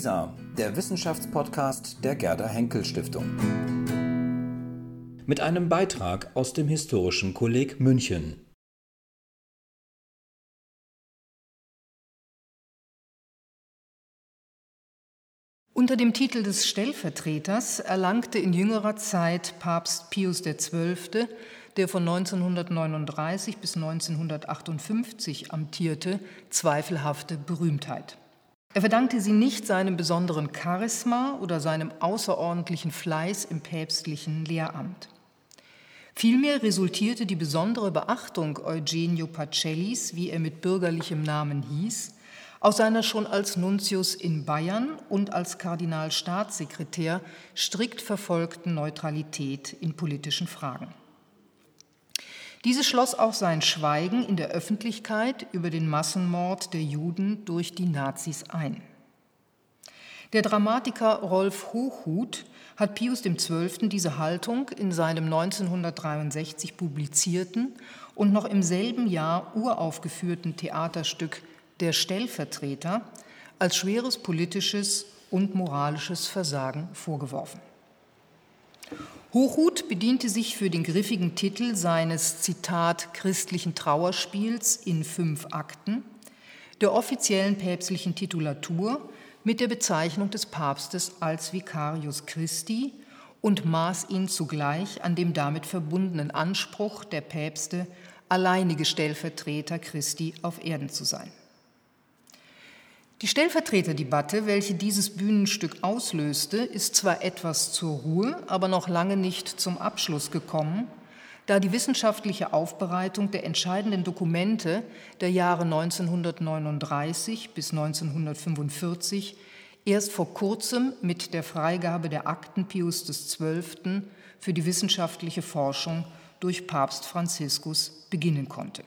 WISA, der Wissenschaftspodcast der Gerda Henkel Stiftung. Mit einem Beitrag aus dem Historischen Kolleg München. Unter dem Titel des Stellvertreters erlangte in jüngerer Zeit Papst Pius XII., der von 1939 bis 1958 amtierte, zweifelhafte Berühmtheit. Er verdankte sie nicht seinem besonderen Charisma oder seinem außerordentlichen Fleiß im päpstlichen Lehramt. Vielmehr resultierte die besondere Beachtung Eugenio Pacellis, wie er mit bürgerlichem Namen hieß, aus seiner schon als Nuntius in Bayern und als Kardinalstaatssekretär strikt verfolgten Neutralität in politischen Fragen. Diese schloss auch sein Schweigen in der Öffentlichkeit über den Massenmord der Juden durch die Nazis ein. Der Dramatiker Rolf Hochhuth hat Pius XII. diese Haltung in seinem 1963 publizierten und noch im selben Jahr uraufgeführten Theaterstück der Stellvertreter als schweres politisches und moralisches Versagen vorgeworfen. Hochhuth bediente sich für den griffigen Titel seines Zitat christlichen Trauerspiels in fünf Akten der offiziellen päpstlichen Titulatur mit der Bezeichnung des Papstes als Vicarius Christi und maß ihn zugleich an dem damit verbundenen Anspruch der Päpste, alleinige Stellvertreter Christi auf Erden zu sein. Die Stellvertreterdebatte, welche dieses Bühnenstück auslöste, ist zwar etwas zur Ruhe, aber noch lange nicht zum Abschluss gekommen, da die wissenschaftliche Aufbereitung der entscheidenden Dokumente der Jahre 1939 bis 1945 erst vor kurzem mit der Freigabe der Akten Pius XII. für die wissenschaftliche Forschung durch Papst Franziskus beginnen konnte.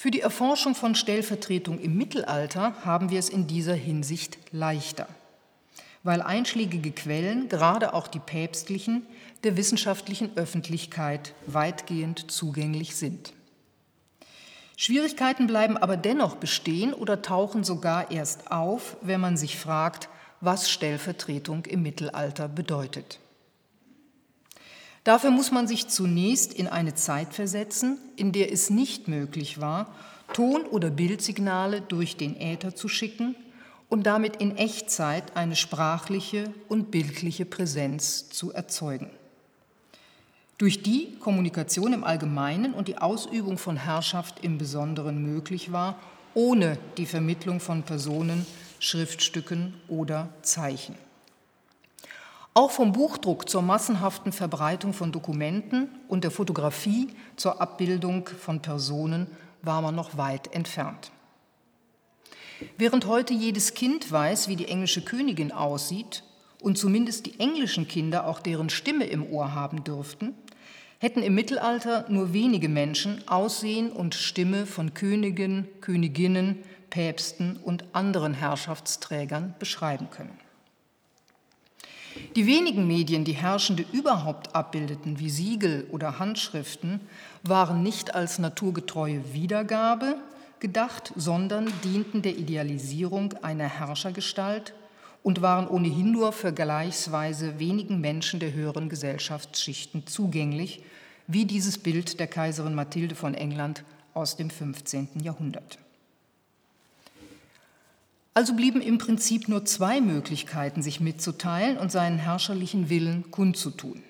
Für die Erforschung von Stellvertretung im Mittelalter haben wir es in dieser Hinsicht leichter, weil einschlägige Quellen, gerade auch die päpstlichen, der wissenschaftlichen Öffentlichkeit weitgehend zugänglich sind. Schwierigkeiten bleiben aber dennoch bestehen oder tauchen sogar erst auf, wenn man sich fragt, was Stellvertretung im Mittelalter bedeutet. Dafür muss man sich zunächst in eine Zeit versetzen, in der es nicht möglich war, Ton- oder Bildsignale durch den Äther zu schicken und damit in Echtzeit eine sprachliche und bildliche Präsenz zu erzeugen. Durch die Kommunikation im Allgemeinen und die Ausübung von Herrschaft im Besonderen möglich war, ohne die Vermittlung von Personen, Schriftstücken oder Zeichen. Auch vom Buchdruck zur massenhaften Verbreitung von Dokumenten und der Fotografie zur Abbildung von Personen war man noch weit entfernt. Während heute jedes Kind weiß, wie die englische Königin aussieht und zumindest die englischen Kinder auch deren Stimme im Ohr haben dürften, hätten im Mittelalter nur wenige Menschen Aussehen und Stimme von Königen, Königinnen, Päpsten und anderen Herrschaftsträgern beschreiben können. Die wenigen Medien, die Herrschende überhaupt abbildeten, wie Siegel oder Handschriften, waren nicht als naturgetreue Wiedergabe gedacht, sondern dienten der Idealisierung einer Herrschergestalt und waren ohnehin nur vergleichsweise wenigen Menschen der höheren Gesellschaftsschichten zugänglich, wie dieses Bild der Kaiserin Mathilde von England aus dem 15. Jahrhundert. Also blieben im Prinzip nur zwei Möglichkeiten, sich mitzuteilen und seinen herrscherlichen Willen kundzutun,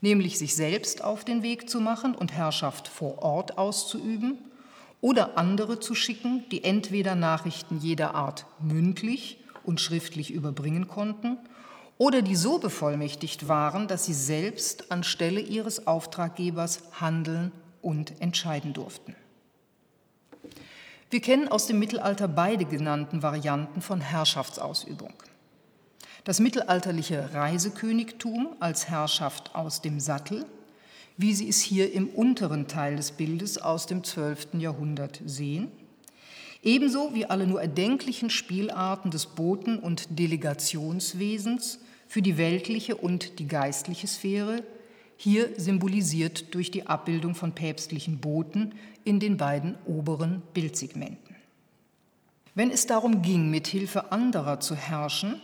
nämlich sich selbst auf den Weg zu machen und Herrschaft vor Ort auszuüben oder andere zu schicken, die entweder Nachrichten jeder Art mündlich und schriftlich überbringen konnten oder die so bevollmächtigt waren, dass sie selbst anstelle ihres Auftraggebers handeln und entscheiden durften. Wir kennen aus dem Mittelalter beide genannten Varianten von Herrschaftsausübung. Das mittelalterliche Reisekönigtum als Herrschaft aus dem Sattel, wie Sie es hier im unteren Teil des Bildes aus dem 12. Jahrhundert sehen, ebenso wie alle nur erdenklichen Spielarten des Boten- und Delegationswesens für die weltliche und die geistliche Sphäre, hier symbolisiert durch die Abbildung von päpstlichen Boten in den beiden oberen Bildsegmenten. Wenn es darum ging, mit Hilfe anderer zu herrschen,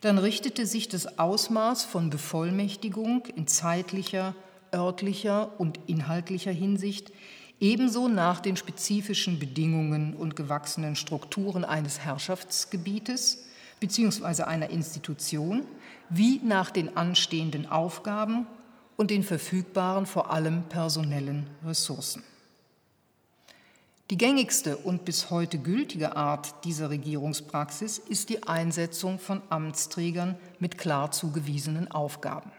dann richtete sich das Ausmaß von Bevollmächtigung in zeitlicher, örtlicher und inhaltlicher Hinsicht ebenso nach den spezifischen Bedingungen und gewachsenen Strukturen eines Herrschaftsgebietes bzw. einer Institution wie nach den anstehenden Aufgaben und den verfügbaren, vor allem personellen Ressourcen. Die gängigste und bis heute gültige Art dieser Regierungspraxis ist die Einsetzung von Amtsträgern mit klar zugewiesenen Aufgaben.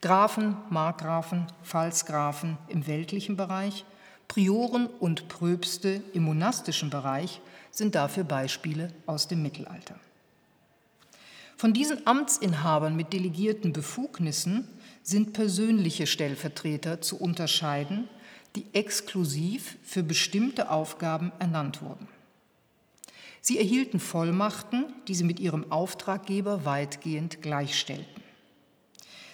Grafen, Markgrafen, Pfalzgrafen im weltlichen Bereich, Prioren und Pröpste im monastischen Bereich sind dafür Beispiele aus dem Mittelalter. Von diesen Amtsinhabern mit delegierten Befugnissen sind persönliche Stellvertreter zu unterscheiden, die exklusiv für bestimmte Aufgaben ernannt wurden. Sie erhielten Vollmachten, die sie mit ihrem Auftraggeber weitgehend gleichstellten.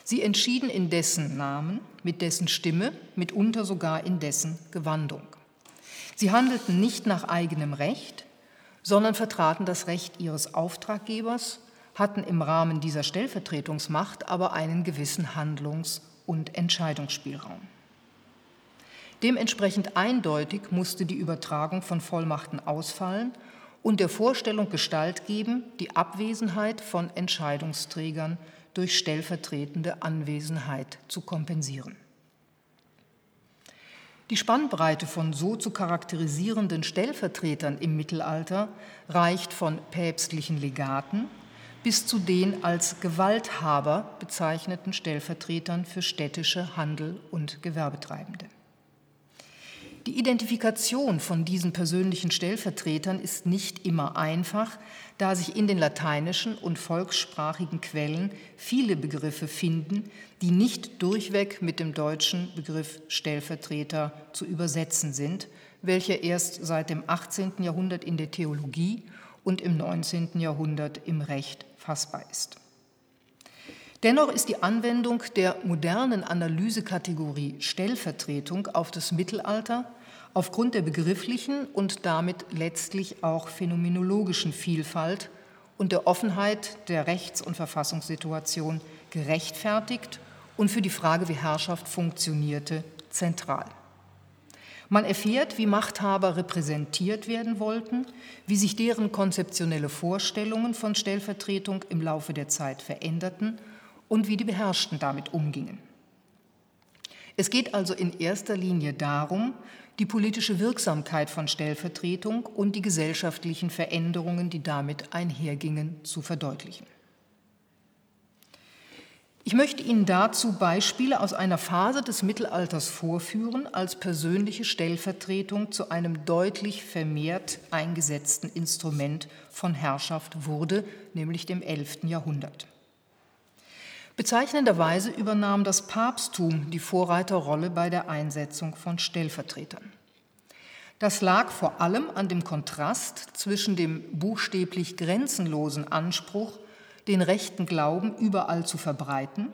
Sie entschieden in dessen Namen, mit dessen Stimme, mitunter sogar in dessen Gewandung. Sie handelten nicht nach eigenem Recht, sondern vertraten das Recht ihres Auftraggebers hatten im Rahmen dieser Stellvertretungsmacht aber einen gewissen Handlungs- und Entscheidungsspielraum. Dementsprechend eindeutig musste die Übertragung von Vollmachten ausfallen und der Vorstellung Gestalt geben, die Abwesenheit von Entscheidungsträgern durch stellvertretende Anwesenheit zu kompensieren. Die Spannbreite von so zu charakterisierenden Stellvertretern im Mittelalter reicht von päpstlichen Legaten bis zu den als Gewalthaber bezeichneten Stellvertretern für städtische Handel und Gewerbetreibende. Die Identifikation von diesen persönlichen Stellvertretern ist nicht immer einfach, da sich in den lateinischen und volkssprachigen Quellen viele Begriffe finden, die nicht durchweg mit dem deutschen Begriff Stellvertreter zu übersetzen sind, welcher erst seit dem 18. Jahrhundert in der Theologie und im 19. Jahrhundert im Recht fassbar ist. Dennoch ist die Anwendung der modernen Analysekategorie Stellvertretung auf das Mittelalter aufgrund der begrifflichen und damit letztlich auch phänomenologischen Vielfalt und der Offenheit der Rechts- und Verfassungssituation gerechtfertigt und für die Frage, wie Herrschaft funktionierte, zentral. Man erfährt, wie Machthaber repräsentiert werden wollten, wie sich deren konzeptionelle Vorstellungen von Stellvertretung im Laufe der Zeit veränderten und wie die Beherrschten damit umgingen. Es geht also in erster Linie darum, die politische Wirksamkeit von Stellvertretung und die gesellschaftlichen Veränderungen, die damit einhergingen, zu verdeutlichen. Ich möchte Ihnen dazu Beispiele aus einer Phase des Mittelalters vorführen, als persönliche Stellvertretung zu einem deutlich vermehrt eingesetzten Instrument von Herrschaft wurde, nämlich dem 11. Jahrhundert. Bezeichnenderweise übernahm das Papsttum die Vorreiterrolle bei der Einsetzung von Stellvertretern. Das lag vor allem an dem Kontrast zwischen dem buchstäblich grenzenlosen Anspruch den rechten Glauben überall zu verbreiten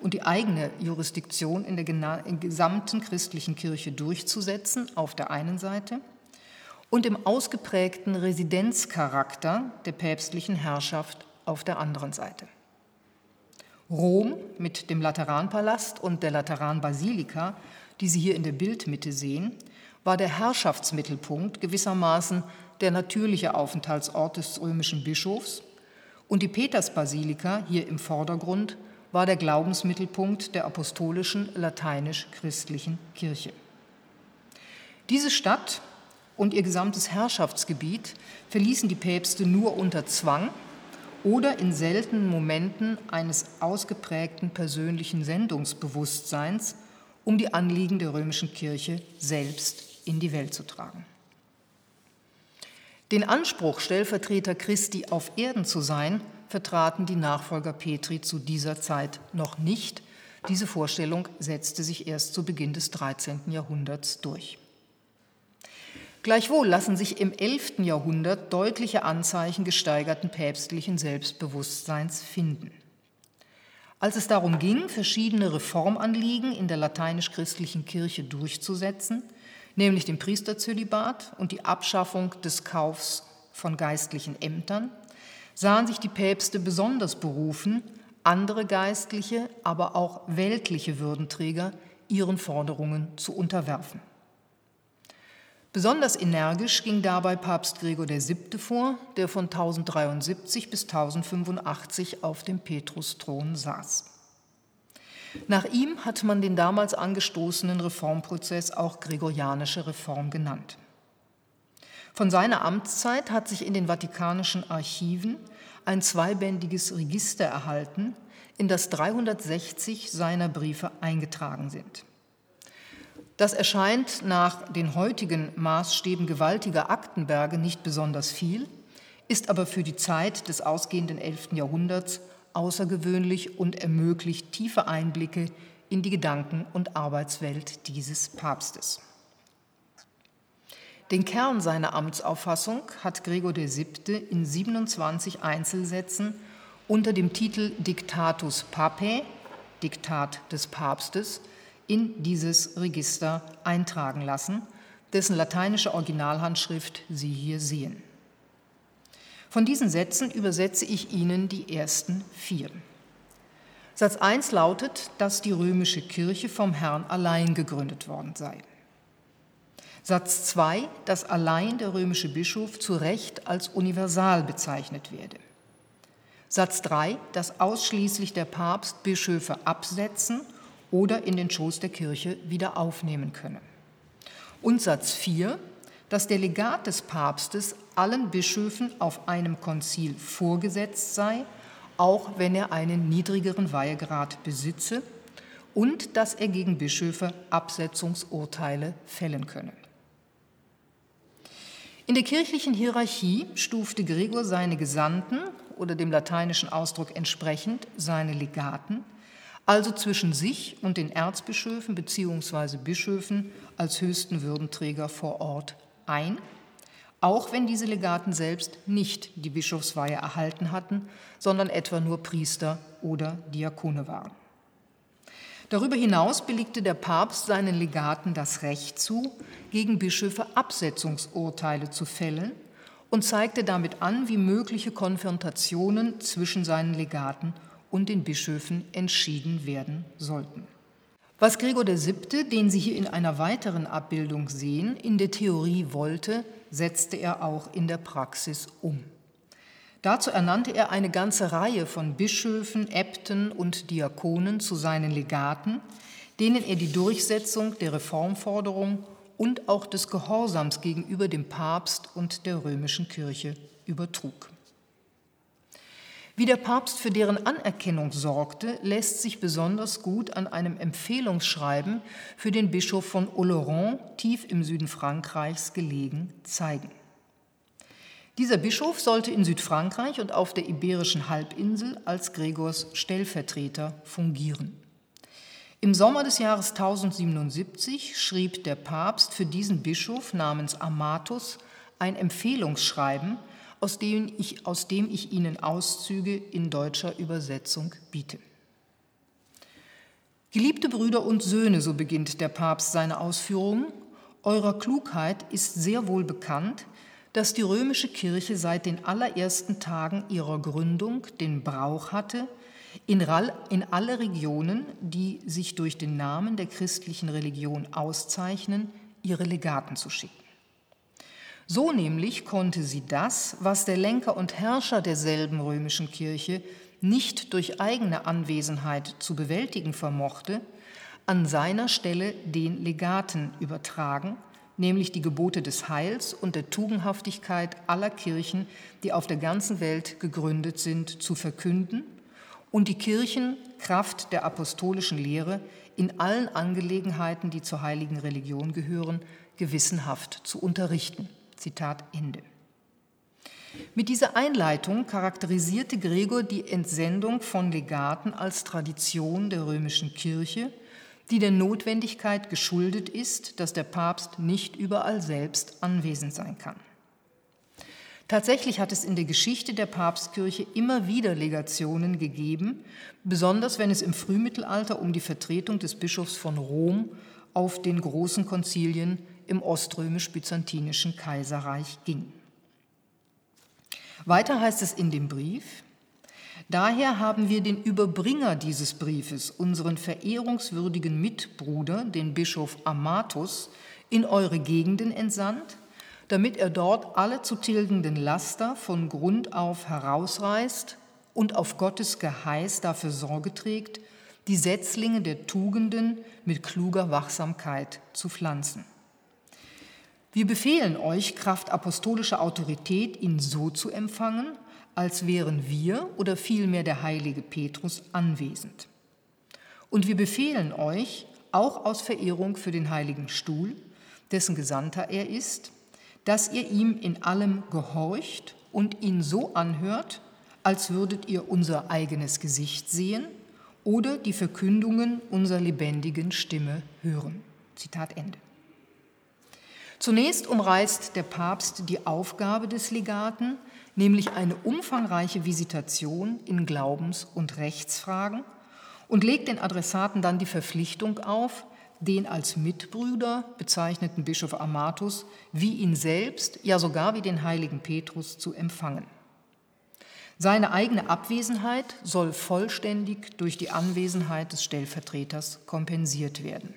und die eigene Jurisdiktion in der gesamten christlichen Kirche durchzusetzen auf der einen Seite und dem ausgeprägten Residenzcharakter der päpstlichen Herrschaft auf der anderen Seite. Rom mit dem Lateranpalast und der Lateranbasilika, die Sie hier in der Bildmitte sehen, war der Herrschaftsmittelpunkt gewissermaßen der natürliche Aufenthaltsort des römischen Bischofs und die Petersbasilika, hier im Vordergrund, war der Glaubensmittelpunkt der apostolischen lateinisch-christlichen Kirche. Diese Stadt und ihr gesamtes Herrschaftsgebiet verließen die Päpste nur unter Zwang oder in seltenen Momenten eines ausgeprägten persönlichen Sendungsbewusstseins, um die Anliegen der römischen Kirche selbst in die Welt zu tragen. Den Anspruch, Stellvertreter Christi auf Erden zu sein, vertraten die Nachfolger Petri zu dieser Zeit noch nicht. Diese Vorstellung setzte sich erst zu Beginn des 13. Jahrhunderts durch. Gleichwohl lassen sich im 11. Jahrhundert deutliche Anzeichen gesteigerten päpstlichen Selbstbewusstseins finden. Als es darum ging, verschiedene Reformanliegen in der lateinisch-christlichen Kirche durchzusetzen, nämlich dem Priesterzölibat und die Abschaffung des Kaufs von geistlichen Ämtern, sahen sich die Päpste besonders berufen, andere geistliche, aber auch weltliche Würdenträger ihren Forderungen zu unterwerfen. Besonders energisch ging dabei Papst Gregor VII. vor, der von 1073 bis 1085 auf dem Petrusthron saß. Nach ihm hat man den damals angestoßenen Reformprozess auch Gregorianische Reform genannt. Von seiner Amtszeit hat sich in den vatikanischen Archiven ein zweibändiges Register erhalten, in das 360 seiner Briefe eingetragen sind. Das erscheint nach den heutigen Maßstäben gewaltiger Aktenberge nicht besonders viel, ist aber für die Zeit des ausgehenden 11. Jahrhunderts außergewöhnlich und ermöglicht tiefe Einblicke in die Gedanken- und Arbeitswelt dieses Papstes. Den Kern seiner Amtsauffassung hat Gregor VII. in 27 Einzelsätzen unter dem Titel Dictatus Papae, Diktat des Papstes, in dieses Register eintragen lassen, dessen lateinische Originalhandschrift Sie hier sehen. Von diesen Sätzen übersetze ich Ihnen die ersten vier. Satz 1 lautet, dass die römische Kirche vom Herrn allein gegründet worden sei. Satz 2, dass allein der römische Bischof zu Recht als universal bezeichnet werde. Satz 3, dass ausschließlich der Papst Bischöfe absetzen oder in den Schoß der Kirche wieder aufnehmen könne. Und Satz 4, dass der Legat des Papstes allen Bischöfen auf einem Konzil vorgesetzt sei, auch wenn er einen niedrigeren Weihegrad besitze, und dass er gegen Bischöfe Absetzungsurteile fällen könne. In der kirchlichen Hierarchie stufte Gregor seine Gesandten oder dem lateinischen Ausdruck entsprechend seine Legaten also zwischen sich und den Erzbischöfen bzw. Bischöfen als höchsten Würdenträger vor Ort ein, auch wenn diese Legaten selbst nicht die Bischofsweihe erhalten hatten, sondern etwa nur Priester oder Diakone waren. Darüber hinaus belegte der Papst seinen Legaten das Recht zu, gegen Bischöfe Absetzungsurteile zu fällen und zeigte damit an, wie mögliche Konfrontationen zwischen seinen Legaten und den Bischöfen entschieden werden sollten. Was Gregor VII., den Sie hier in einer weiteren Abbildung sehen, in der Theorie wollte, setzte er auch in der Praxis um. Dazu ernannte er eine ganze Reihe von Bischöfen, Äbten und Diakonen zu seinen Legaten, denen er die Durchsetzung der Reformforderung und auch des Gehorsams gegenüber dem Papst und der römischen Kirche übertrug. Wie der Papst für deren Anerkennung sorgte, lässt sich besonders gut an einem Empfehlungsschreiben für den Bischof von Oloron, tief im Süden Frankreichs gelegen, zeigen. Dieser Bischof sollte in Südfrankreich und auf der iberischen Halbinsel als Gregors Stellvertreter fungieren. Im Sommer des Jahres 1077 schrieb der Papst für diesen Bischof namens Amatus ein Empfehlungsschreiben, aus dem ich, aus dem ich Ihnen Auszüge in deutscher Übersetzung biete. Geliebte Brüder und Söhne, so beginnt der Papst seine Ausführungen, eurer Klugheit ist sehr wohl bekannt, dass die römische Kirche seit den allerersten Tagen ihrer Gründung den Brauch hatte, in, alle Regionen, die sich durch den Namen der christlichen Religion auszeichnen, ihre Legaten zu schicken. So nämlich konnte sie das, was der Lenker und Herrscher derselben römischen Kirche nicht durch eigene Anwesenheit zu bewältigen vermochte, an seiner Stelle den Legaten übertragen, nämlich die Gebote des Heils und der Tugendhaftigkeit aller Kirchen, die auf der ganzen Welt gegründet sind, zu verkünden und die Kirchen Kraft der apostolischen Lehre in allen Angelegenheiten, die zur heiligen Religion gehören, gewissenhaft zu unterrichten. Zitat Ende. Mit dieser Einleitung charakterisierte Gregor die Entsendung von Legaten als Tradition der römischen Kirche, die der Notwendigkeit geschuldet ist, dass der Papst nicht überall selbst anwesend sein kann. Tatsächlich hat es in der Geschichte der Papstkirche immer wieder Legationen gegeben, besonders wenn es im Frühmittelalter um die Vertretung des Bischofs von Rom auf den großen Konzilien im oströmisch-byzantinischen Kaiserreich ging. Weiter heißt es in dem Brief, Daher haben wir den Überbringer dieses Briefes, unseren verehrungswürdigen Mitbruder, den Bischof Amatus, in eure Gegenden entsandt, damit er dort alle zu tilgenden Laster von Grund auf herausreißt und auf Gottes Geheiß dafür Sorge trägt, die Setzlinge der Tugenden mit kluger Wachsamkeit zu pflanzen. Wir befehlen euch, Kraft apostolischer Autorität, ihn so zu empfangen, als wären wir oder vielmehr der heilige Petrus anwesend. Und wir befehlen euch, auch aus Verehrung für den heiligen Stuhl, dessen Gesandter er ist, dass ihr ihm in allem gehorcht und ihn so anhört, als würdet ihr unser eigenes Gesicht sehen oder die Verkündungen unserer lebendigen Stimme hören. Zitat Ende. Zunächst umreißt der Papst die Aufgabe des Legaten, nämlich eine umfangreiche Visitation in Glaubens- und Rechtsfragen und legt den Adressaten dann die Verpflichtung auf, den als Mitbrüder bezeichneten Bischof Amatus wie ihn selbst, ja sogar wie den heiligen Petrus zu empfangen. Seine eigene Abwesenheit soll vollständig durch die Anwesenheit des Stellvertreters kompensiert werden.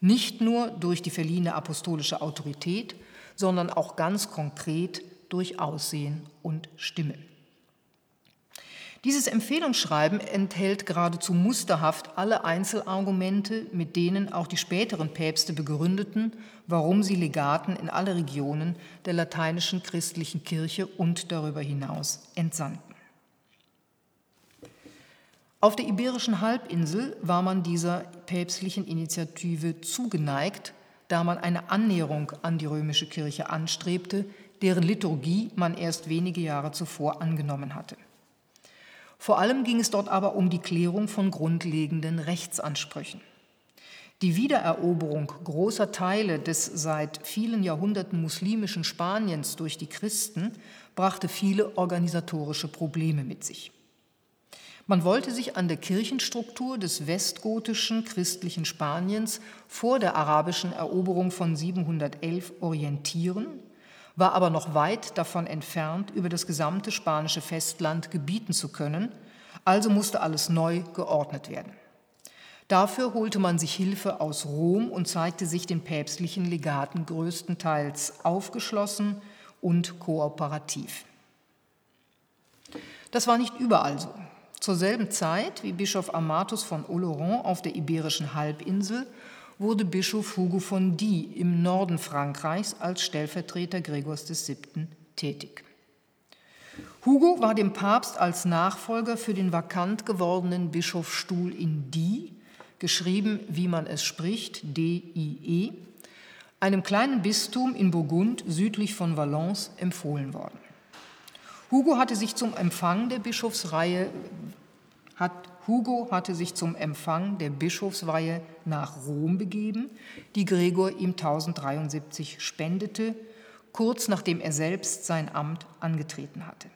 Nicht nur durch die verliehene apostolische Autorität, sondern auch ganz konkret durch Aussehen und Stimme. Dieses Empfehlungsschreiben enthält geradezu musterhaft alle Einzelargumente, mit denen auch die späteren Päpste begründeten, warum sie Legaten in alle Regionen der lateinischen christlichen Kirche und darüber hinaus entsandten. Auf der iberischen Halbinsel war man dieser päpstlichen Initiative zugeneigt, da man eine Annäherung an die römische Kirche anstrebte, deren Liturgie man erst wenige Jahre zuvor angenommen hatte. Vor allem ging es dort aber um die Klärung von grundlegenden Rechtsansprüchen. Die Wiedereroberung großer Teile des seit vielen Jahrhunderten muslimischen Spaniens durch die Christen brachte viele organisatorische Probleme mit sich. Man wollte sich an der Kirchenstruktur des westgotischen christlichen Spaniens vor der arabischen Eroberung von 711 orientieren war aber noch weit davon entfernt, über das gesamte spanische Festland gebieten zu können, also musste alles neu geordnet werden. Dafür holte man sich Hilfe aus Rom und zeigte sich den päpstlichen Legaten größtenteils aufgeschlossen und kooperativ. Das war nicht überall so. Zur selben Zeit wie Bischof Amatus von Oloron auf der Iberischen Halbinsel wurde Bischof Hugo von Die im Norden Frankreichs als Stellvertreter Gregors VII. tätig. Hugo war dem Papst als Nachfolger für den vakant gewordenen Bischofsstuhl in Die, geschrieben wie man es spricht, D-I-E, einem kleinen Bistum in Burgund südlich von Valence empfohlen worden. Hugo hatte sich zum Empfang der Bischofsreihe hat Hugo hatte sich zum Empfang der Bischofsweihe nach Rom begeben, die Gregor ihm 1073 spendete, kurz nachdem er selbst sein Amt angetreten hatte.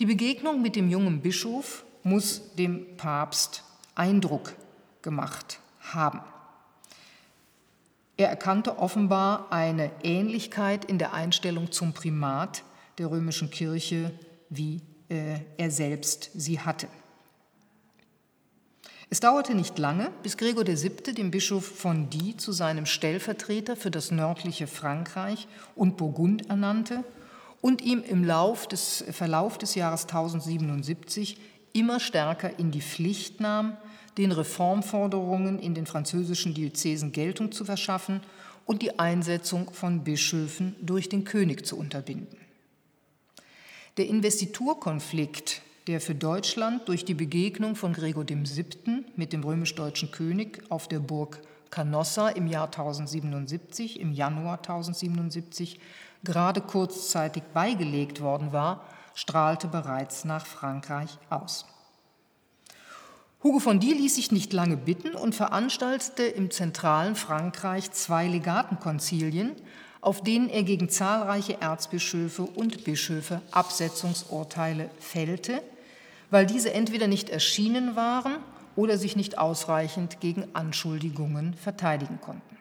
Die Begegnung mit dem jungen Bischof muss dem Papst Eindruck gemacht haben. Er erkannte offenbar eine Ähnlichkeit in der Einstellung zum Primat der römischen Kirche, wie er selbst sie hatte. Es dauerte nicht lange, bis Gregor VII. den Bischof von Die zu seinem Stellvertreter für das nördliche Frankreich und Burgund ernannte und ihm im Lauf des, Verlauf des Jahres 1077 immer stärker in die Pflicht nahm, den Reformforderungen in den französischen Diözesen Geltung zu verschaffen und die Einsetzung von Bischöfen durch den König zu unterbinden. Der Investiturkonflikt der für Deutschland durch die Begegnung von Gregor VII. mit dem römisch-deutschen König auf der Burg Canossa im Jahr 1077, im Januar 1077, gerade kurzzeitig beigelegt worden war, strahlte bereits nach Frankreich aus. Hugo von Die ließ sich nicht lange bitten und veranstaltete im zentralen Frankreich zwei Legatenkonzilien, auf denen er gegen zahlreiche Erzbischöfe und Bischöfe Absetzungsurteile fällte, weil diese entweder nicht erschienen waren oder sich nicht ausreichend gegen Anschuldigungen verteidigen konnten.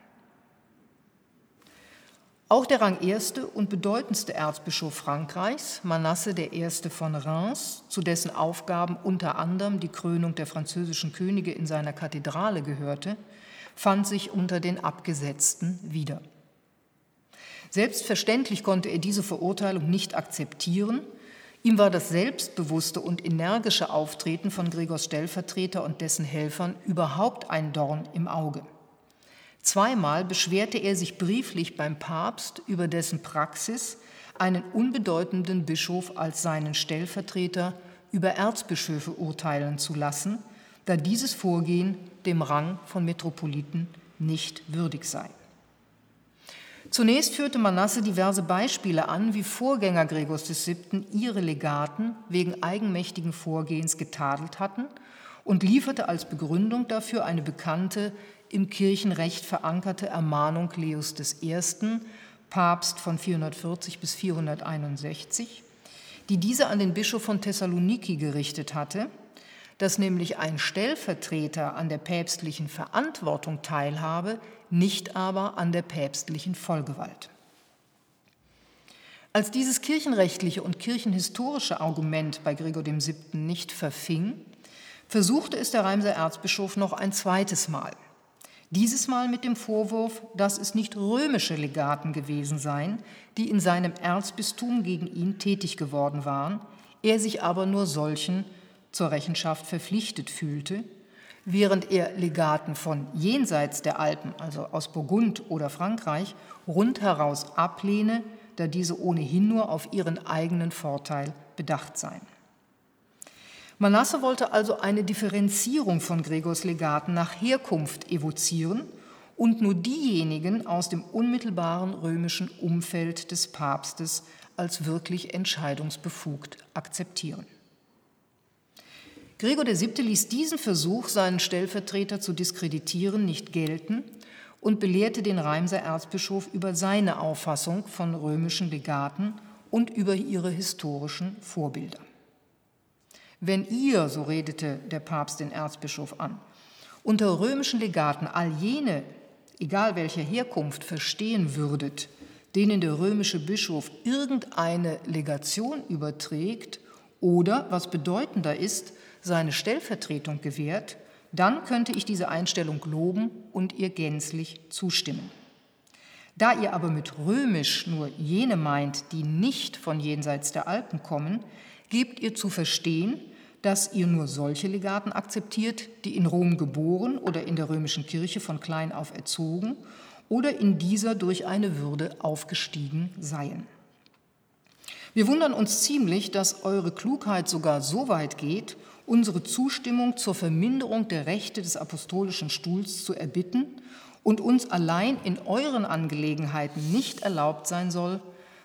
Auch der rangierste und bedeutendste Erzbischof Frankreichs, Manasse I. von Reims, zu dessen Aufgaben unter anderem die Krönung der französischen Könige in seiner Kathedrale gehörte, fand sich unter den Abgesetzten wieder. Selbstverständlich konnte er diese Verurteilung nicht akzeptieren. Ihm war das selbstbewusste und energische Auftreten von Gregors Stellvertreter und dessen Helfern überhaupt ein Dorn im Auge. Zweimal beschwerte er sich brieflich beim Papst über dessen Praxis, einen unbedeutenden Bischof als seinen Stellvertreter über Erzbischöfe urteilen zu lassen, da dieses Vorgehen dem Rang von Metropoliten nicht würdig sei. Zunächst führte Manasse diverse Beispiele an, wie Vorgänger Gregors VII. ihre Legaten wegen eigenmächtigen Vorgehens getadelt hatten und lieferte als Begründung dafür eine bekannte, im Kirchenrecht verankerte Ermahnung Leos I., Papst von 440 bis 461, die diese an den Bischof von Thessaloniki gerichtet hatte, dass nämlich ein Stellvertreter an der päpstlichen Verantwortung teilhabe, nicht aber an der päpstlichen Vollgewalt. Als dieses kirchenrechtliche und kirchenhistorische Argument bei Gregor VII. nicht verfing, versuchte es der Reimser Erzbischof noch ein zweites Mal. Dieses Mal mit dem Vorwurf, dass es nicht römische Legaten gewesen seien, die in seinem Erzbistum gegen ihn tätig geworden waren, er sich aber nur solchen zur Rechenschaft verpflichtet fühlte, während er Legaten von jenseits der Alpen, also aus Burgund oder Frankreich, rundheraus ablehne, da diese ohnehin nur auf ihren eigenen Vorteil bedacht seien. Manasse wollte also eine Differenzierung von Gregors Legaten nach Herkunft evozieren und nur diejenigen aus dem unmittelbaren römischen Umfeld des Papstes als wirklich entscheidungsbefugt akzeptieren. Gregor VII. ließ diesen Versuch, seinen Stellvertreter zu diskreditieren, nicht gelten und belehrte den Reimser Erzbischof über seine Auffassung von römischen Legaten und über ihre historischen Vorbilder. Wenn ihr, so redete der Papst den Erzbischof an, unter römischen Legaten all jene, egal welcher Herkunft, verstehen würdet, denen der römische Bischof irgendeine Legation überträgt oder, was bedeutender ist, seine Stellvertretung gewährt, dann könnte ich diese Einstellung loben und ihr gänzlich zustimmen. Da ihr aber mit römisch nur jene meint, die nicht von jenseits der Alpen kommen, gebt ihr zu verstehen, dass ihr nur solche Legaten akzeptiert, die in Rom geboren oder in der römischen Kirche von klein auf erzogen oder in dieser durch eine Würde aufgestiegen seien. Wir wundern uns ziemlich, dass eure Klugheit sogar so weit geht, unsere Zustimmung zur Verminderung der Rechte des apostolischen Stuhls zu erbitten und uns allein in euren Angelegenheiten nicht erlaubt sein soll,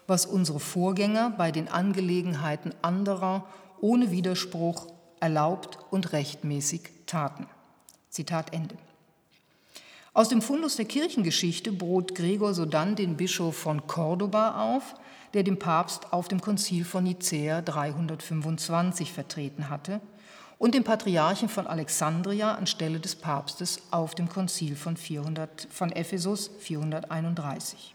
was unsere Vorgänger bei den Angelegenheiten anderer ohne Widerspruch erlaubt und rechtmäßig taten. Zitat Ende. Aus dem Fundus der Kirchengeschichte bot Gregor sodann den Bischof von Cordoba auf, der den Papst auf dem Konzil von Nicäa 325 vertreten hatte und den Patriarchen von Alexandria anstelle des Papstes auf dem Konzil von, 400, von Ephesus 431.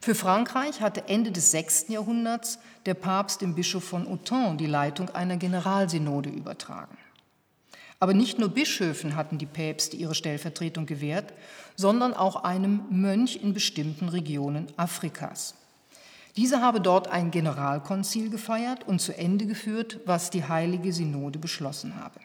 Für Frankreich hatte Ende des 6. Jahrhunderts der Papst dem Bischof von Autun die Leitung einer Generalsynode übertragen. Aber nicht nur Bischöfen hatten die Päpste ihre Stellvertretung gewährt, sondern auch einem Mönch in bestimmten Regionen Afrikas. Dieser habe dort ein Generalkonzil gefeiert und zu Ende geführt, was die Heilige Synode beschlossen habe.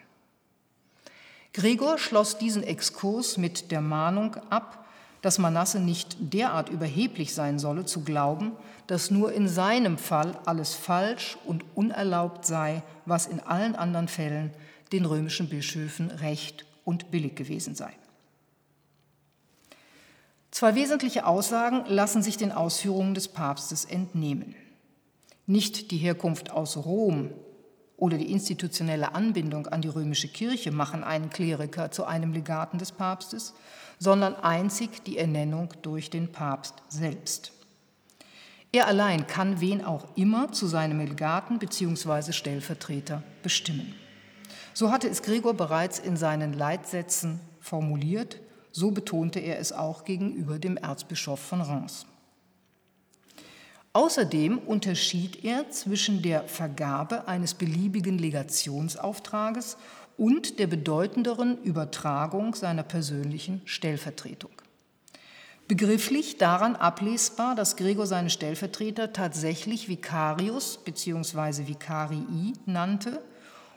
Gregor schloss diesen Exkurs mit der Mahnung ab, dass Manasse nicht derart überheblich sein solle, zu glauben, dass nur in seinem Fall alles falsch und unerlaubt sei, was in allen anderen Fällen den römischen Bischöfen recht und billig gewesen sei. Zwei wesentliche Aussagen lassen sich den Ausführungen des Papstes entnehmen. Nicht die Herkunft aus Rom oder die institutionelle Anbindung an die römische Kirche machen einen Kleriker zu einem Legaten des Papstes, sondern einzig die Ernennung durch den Papst selbst. Er allein kann wen auch immer zu seinem Legaten bzw. Stellvertreter bestimmen. So hatte es Gregor bereits in seinen Leitsätzen formuliert so betonte er es auch gegenüber dem Erzbischof von Reims. Außerdem unterschied er zwischen der Vergabe eines beliebigen Legationsauftrages und der bedeutenderen Übertragung seiner persönlichen Stellvertretung. Begrifflich daran ablesbar, dass Gregor seine Stellvertreter tatsächlich Vicarius bzw. Vicarii nannte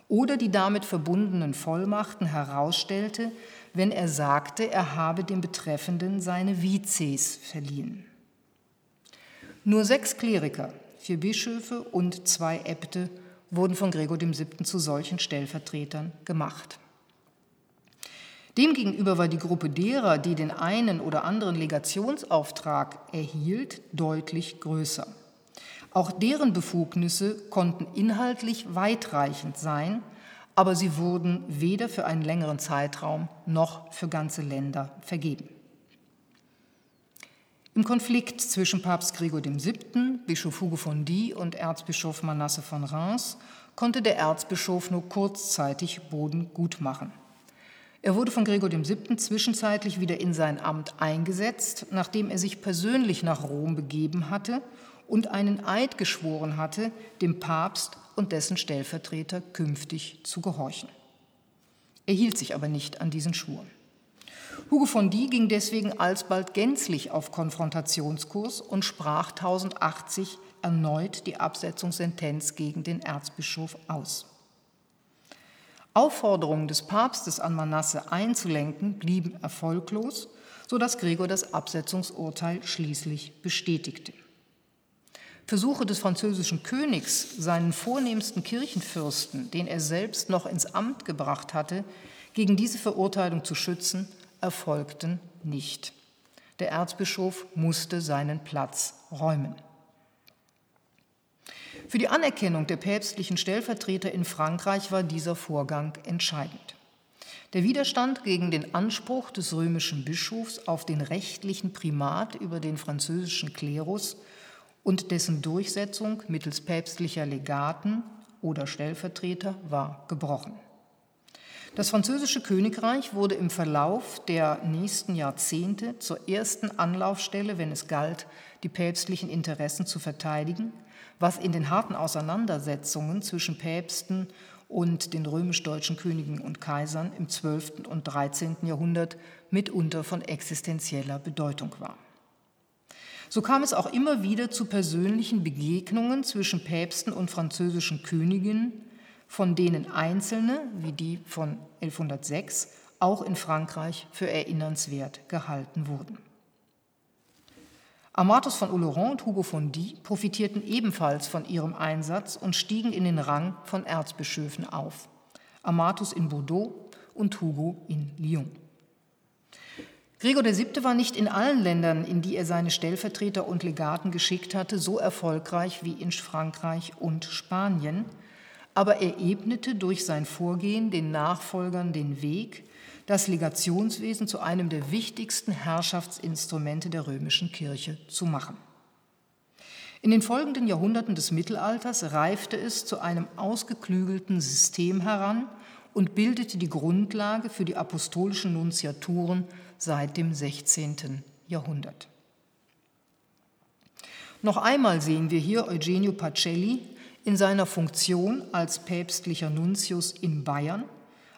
oder die damit verbundenen Vollmachten herausstellte, wenn er sagte, er habe dem Betreffenden seine Vizes verliehen. Nur sechs Kleriker, vier Bischöfe und zwei Äbte wurden von Gregor VII. zu solchen Stellvertretern gemacht. Demgegenüber war die Gruppe derer, die den einen oder anderen Legationsauftrag erhielt, deutlich größer. Auch deren Befugnisse konnten inhaltlich weitreichend sein, aber sie wurden weder für einen längeren Zeitraum noch für ganze Länder vergeben. Im Konflikt zwischen Papst Gregor VII., Bischof Hugo von Die und Erzbischof Manasse von Reims konnte der Erzbischof nur kurzzeitig Boden gut machen. Er wurde von Gregor VII. zwischenzeitlich wieder in sein Amt eingesetzt, nachdem er sich persönlich nach Rom begeben hatte und einen Eid geschworen hatte, dem Papst und dessen Stellvertreter künftig zu gehorchen. Er hielt sich aber nicht an diesen Schwur. Hugo von Die ging deswegen alsbald gänzlich auf Konfrontationskurs und sprach 1080 erneut die Absetzungssentenz gegen den Erzbischof aus. Aufforderungen des Papstes an Manasse einzulenken blieben erfolglos, sodass Gregor das Absetzungsurteil schließlich bestätigte. Versuche des französischen Königs, seinen vornehmsten Kirchenfürsten, den er selbst noch ins Amt gebracht hatte, gegen diese Verurteilung zu schützen, erfolgten nicht. Der Erzbischof musste seinen Platz räumen. Für die Anerkennung der päpstlichen Stellvertreter in Frankreich war dieser Vorgang entscheidend. Der Widerstand gegen den Anspruch des römischen Bischofs auf den rechtlichen Primat über den französischen Klerus und dessen Durchsetzung mittels päpstlicher Legaten oder Stellvertreter war gebrochen. Das französische Königreich wurde im Verlauf der nächsten Jahrzehnte zur ersten Anlaufstelle, wenn es galt, die päpstlichen Interessen zu verteidigen, was in den harten Auseinandersetzungen zwischen Päpsten und den römisch-deutschen Königen und Kaisern im 12. und 13. Jahrhundert mitunter von existenzieller Bedeutung war. So kam es auch immer wieder zu persönlichen Begegnungen zwischen Päpsten und französischen Königinnen, von denen einzelne, wie die von 1106, auch in Frankreich für erinnernswert gehalten wurden. Amatus von Oloron und Hugo von Die profitierten ebenfalls von ihrem Einsatz und stiegen in den Rang von Erzbischöfen auf. Amatus in Bordeaux und Hugo in Lyon. Gregor VII. war nicht in allen Ländern, in die er seine Stellvertreter und Legaten geschickt hatte, so erfolgreich wie in Frankreich und Spanien, aber er ebnete durch sein Vorgehen den Nachfolgern den Weg, das Legationswesen zu einem der wichtigsten Herrschaftsinstrumente der römischen Kirche zu machen. In den folgenden Jahrhunderten des Mittelalters reifte es zu einem ausgeklügelten System heran und bildete die Grundlage für die apostolischen Nunziaturen seit dem 16. Jahrhundert. Noch einmal sehen wir hier Eugenio Pacelli in seiner Funktion als päpstlicher Nuntius in Bayern,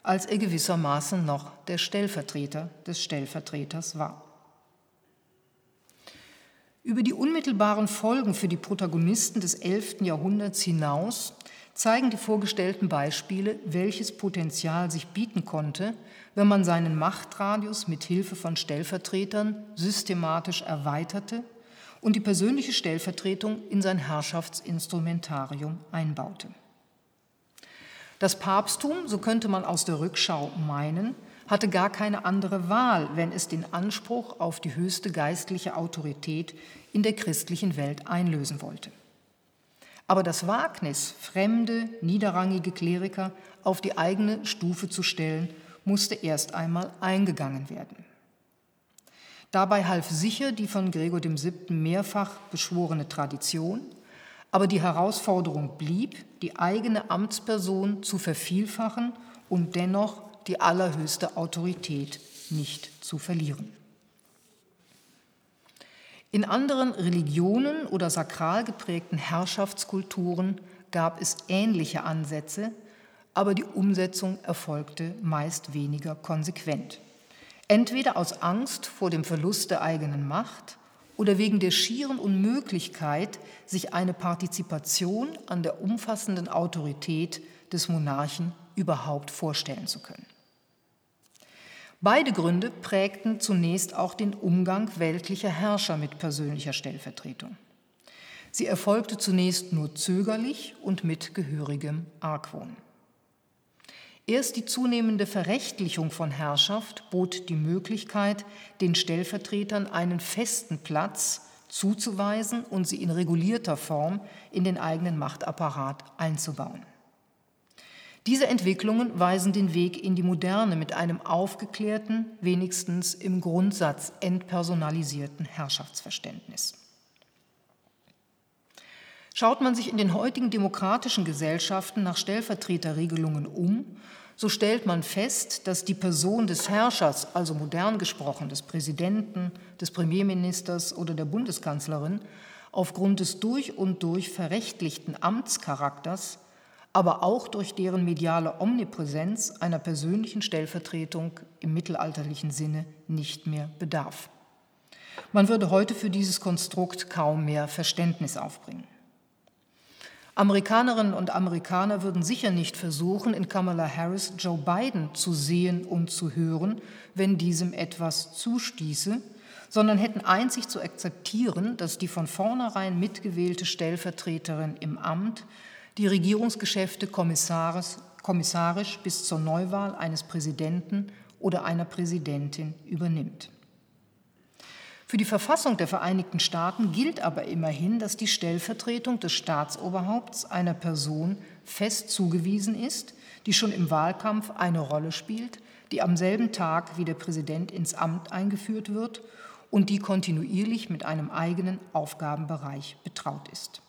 als er gewissermaßen noch der Stellvertreter des Stellvertreters war. Über die unmittelbaren Folgen für die Protagonisten des 11. Jahrhunderts hinaus zeigen die vorgestellten Beispiele, welches Potenzial sich bieten konnte, wenn man seinen Machtradius mit Hilfe von Stellvertretern systematisch erweiterte und die persönliche Stellvertretung in sein Herrschaftsinstrumentarium einbaute. Das Papsttum, so könnte man aus der Rückschau meinen, hatte gar keine andere Wahl, wenn es den Anspruch auf die höchste geistliche Autorität in der christlichen Welt einlösen wollte. Aber das Wagnis, fremde, niederrangige Kleriker auf die eigene Stufe zu stellen, musste erst einmal eingegangen werden. Dabei half sicher die von Gregor VII. mehrfach beschworene Tradition, aber die Herausforderung blieb, die eigene Amtsperson zu vervielfachen und dennoch die allerhöchste Autorität nicht zu verlieren. In anderen Religionen oder sakral geprägten Herrschaftskulturen gab es ähnliche Ansätze, aber die Umsetzung erfolgte meist weniger konsequent. Entweder aus Angst vor dem Verlust der eigenen Macht oder wegen der schieren Unmöglichkeit, sich eine Partizipation an der umfassenden Autorität des Monarchen überhaupt vorstellen zu können. Beide Gründe prägten zunächst auch den Umgang weltlicher Herrscher mit persönlicher Stellvertretung. Sie erfolgte zunächst nur zögerlich und mit gehörigem Argwohn. Erst die zunehmende Verrechtlichung von Herrschaft bot die Möglichkeit, den Stellvertretern einen festen Platz zuzuweisen und sie in regulierter Form in den eigenen Machtapparat einzubauen. Diese Entwicklungen weisen den Weg in die Moderne mit einem aufgeklärten, wenigstens im Grundsatz entpersonalisierten Herrschaftsverständnis. Schaut man sich in den heutigen demokratischen Gesellschaften nach Stellvertreterregelungen um, so stellt man fest, dass die Person des Herrschers, also modern gesprochen des Präsidenten, des Premierministers oder der Bundeskanzlerin, aufgrund des durch und durch verrechtlichten Amtscharakters, aber auch durch deren mediale Omnipräsenz einer persönlichen Stellvertretung im mittelalterlichen Sinne nicht mehr bedarf. Man würde heute für dieses Konstrukt kaum mehr Verständnis aufbringen. Amerikanerinnen und Amerikaner würden sicher nicht versuchen, in Kamala Harris Joe Biden zu sehen und zu hören, wenn diesem etwas zustieße, sondern hätten einzig zu akzeptieren, dass die von vornherein mitgewählte Stellvertreterin im Amt die Regierungsgeschäfte kommissarisch bis zur Neuwahl eines Präsidenten oder einer Präsidentin übernimmt. Für die Verfassung der Vereinigten Staaten gilt aber immerhin, dass die Stellvertretung des Staatsoberhaupts einer Person fest zugewiesen ist, die schon im Wahlkampf eine Rolle spielt, die am selben Tag wie der Präsident ins Amt eingeführt wird und die kontinuierlich mit einem eigenen Aufgabenbereich betraut ist.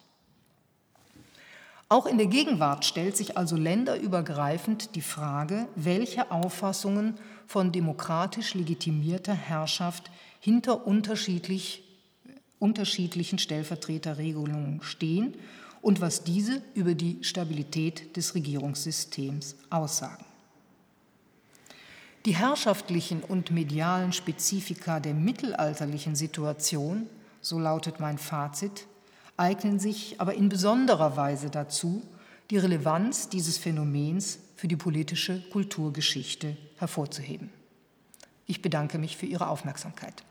Auch in der Gegenwart stellt sich also länderübergreifend die Frage, welche Auffassungen von demokratisch legitimierter Herrschaft hinter unterschiedlich, unterschiedlichen Stellvertreterregelungen stehen und was diese über die Stabilität des Regierungssystems aussagen. Die herrschaftlichen und medialen Spezifika der mittelalterlichen Situation, so lautet mein Fazit, eignen sich aber in besonderer Weise dazu, die Relevanz dieses Phänomens für die politische Kulturgeschichte hervorzuheben. Ich bedanke mich für Ihre Aufmerksamkeit.